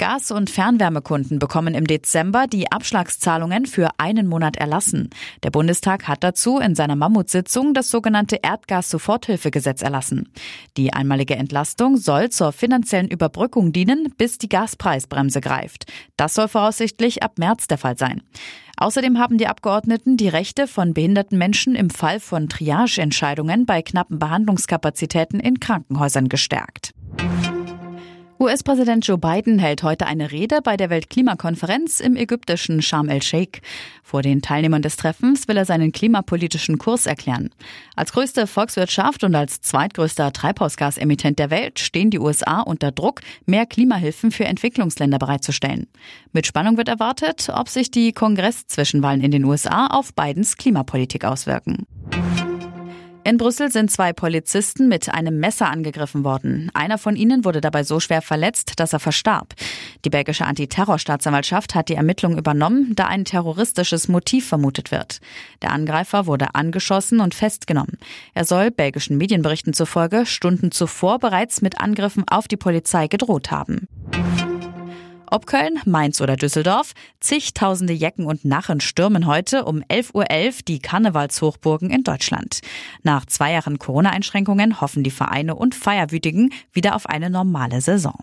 Gas- und Fernwärmekunden bekommen im Dezember die Abschlagszahlungen für einen Monat erlassen. Der Bundestag hat dazu in seiner Mammutsitzung das sogenannte Erdgas-Soforthilfegesetz erlassen. Die einmalige Entlastung soll zur finanziellen Überbrückung dienen, bis die Gaspreisbremse greift. Das soll voraussichtlich ab März der Fall sein. Außerdem haben die Abgeordneten die Rechte von behinderten Menschen im Fall von Triageentscheidungen bei knappen Behandlungskapazitäten in Krankenhäusern gestärkt. US-Präsident Joe Biden hält heute eine Rede bei der Weltklimakonferenz im ägyptischen Sharm el-Sheikh. Vor den Teilnehmern des Treffens will er seinen klimapolitischen Kurs erklären. Als größte Volkswirtschaft und als zweitgrößter Treibhausgasemittent der Welt stehen die USA unter Druck, mehr Klimahilfen für Entwicklungsländer bereitzustellen. Mit Spannung wird erwartet, ob sich die Kongress-Zwischenwahlen in den USA auf Bidens Klimapolitik auswirken. In Brüssel sind zwei Polizisten mit einem Messer angegriffen worden. Einer von ihnen wurde dabei so schwer verletzt, dass er verstarb. Die belgische Antiterrorstaatsanwaltschaft hat die Ermittlung übernommen, da ein terroristisches Motiv vermutet wird. Der Angreifer wurde angeschossen und festgenommen. Er soll belgischen Medienberichten zufolge Stunden zuvor bereits mit Angriffen auf die Polizei gedroht haben. Ob Köln, Mainz oder Düsseldorf, zigtausende Jecken und Narren stürmen heute um 11.11 Uhr .11 die Karnevalshochburgen in Deutschland. Nach zwei Jahren Corona-Einschränkungen hoffen die Vereine und Feierwütigen wieder auf eine normale Saison.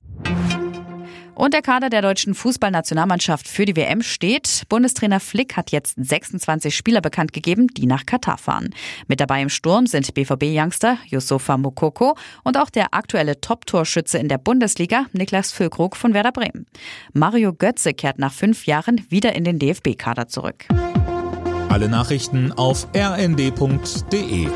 Und der Kader der deutschen Fußballnationalmannschaft für die WM steht. Bundestrainer Flick hat jetzt 26 Spieler bekannt gegeben, die nach Katar fahren. Mit dabei im Sturm sind BVB-Youngster Yusufa Mokoko und auch der aktuelle Top-Torschütze in der Bundesliga, Niklas Füllkrug von Werder Bremen. Mario Götze kehrt nach fünf Jahren wieder in den DFB-Kader zurück. Alle Nachrichten auf rnd.de